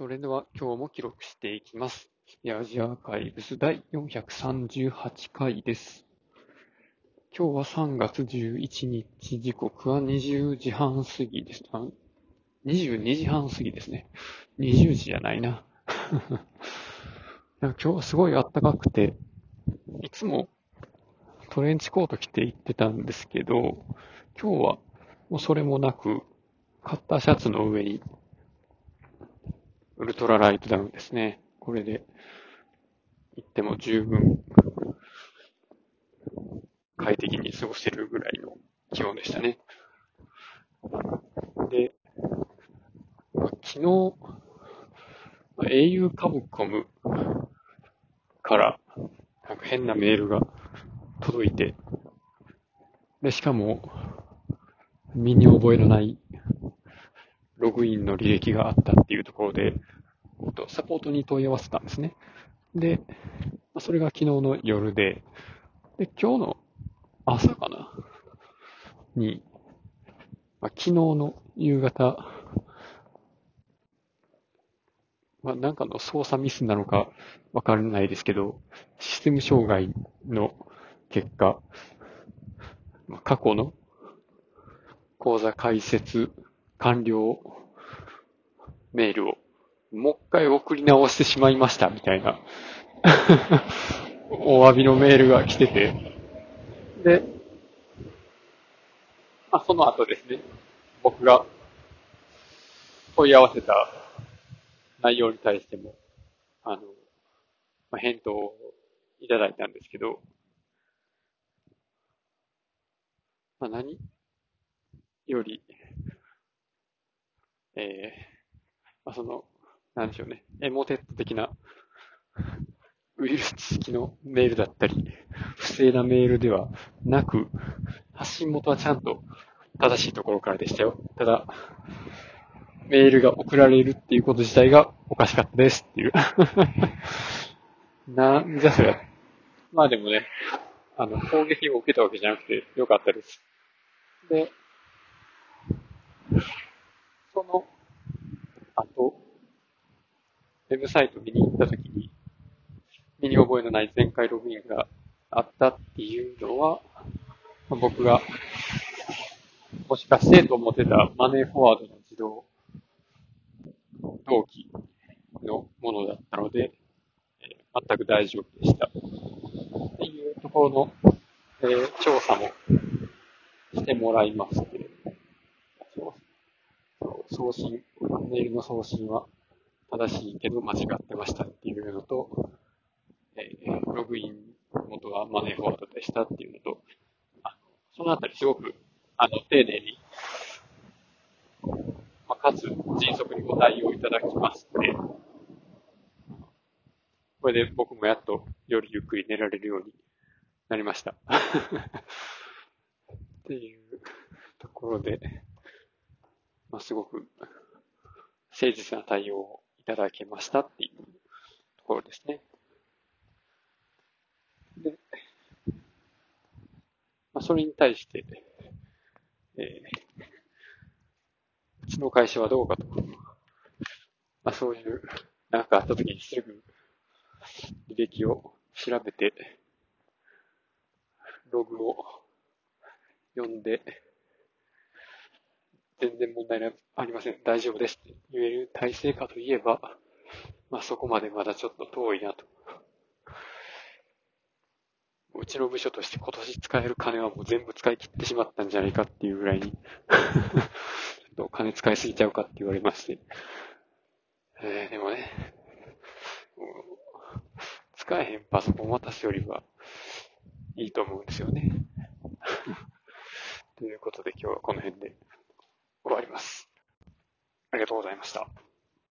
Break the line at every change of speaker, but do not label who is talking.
それでは今日も記録していきます。ヤジアーカイブス第438回です。今日は3月11日、時刻は20時半過ぎです。あ22時半過ぎですね。20時じゃないな。いや今日はすごい暖かくて、いつもトレンチコート着て行ってたんですけど、今日はもうそれもなく、カッターシャツの上にウルトラライトダウンですね。これで行っても十分快適に過ごせるぐらいの気温でしたね。で、昨日、au カブコムからなんか変なメールが届いて、で、しかも、身に覚えのないログインの履歴があったっていうところで、サポートに問い合わせたんですね。で、それが昨日の夜で、で、今日の朝かな？に、まあ、昨日の夕方、まあ、なんかの操作ミスなのかわからないですけど、システム障害の結果、まあ、過去の講座開設完了。メールを。もう一回送り直してしまいましたみたいな。お詫びのメールが来てて、で、まあ、その後ですね、僕が問い合わせた内容に対しても、あの、まあ、返答をいただいたんですけど、まあ、何より、えー、まあ、その、なんでしょうね、エモテット的なウイルス知識のメールだったり、不正なメールではなく、発信元はちゃんと正しいところからでしたよ。ただ、メールが送られるっていうこと自体がおかしかったですっていう。なんじゃそりゃ。まあでもね、あの、攻撃を受けたわけじゃなくてよかったです。で、その後、ウェブサイト見に行ったときに、身に覚えのない前回ログインがあったっていうのは、僕が、もしかしてと思ってたマネーフォワードの自動同期のものだったので、全く大丈夫でした。っていうところの、えー調査もしてもらいまして、そう送信、メールの送信は正しいけど間違ってましたっていうのと、えーログイン元はマネーフォワードでしたっていうのと、あのそのあたりすごく、あの、丁寧に、まあ、かつ迅速にご対応いただきまして、これで僕もやっと夜ゆっくり寝られるようになりました。っていうところで、まあ、すごく誠実な対応をいただけましたっていうところですね。で、まあ、それに対して、えーうちの会社はどうかと。まあ、そういう、なんかあった時にすぐ履歴を調べて、ログを読んで、全然問題ありません。大丈夫ですって言える体制かといえば、まあそこまでまだちょっと遠いなと。うちの部署として今年使える金はもう全部使い切ってしまったんじゃないかっていうぐらいに ちょっと金使いすぎちゃうかって言われまして。えー、でもね、使えへんパソコン渡すよりはいいと思うんですよね。ということで今日はこの辺で終わります。ありがとうございました。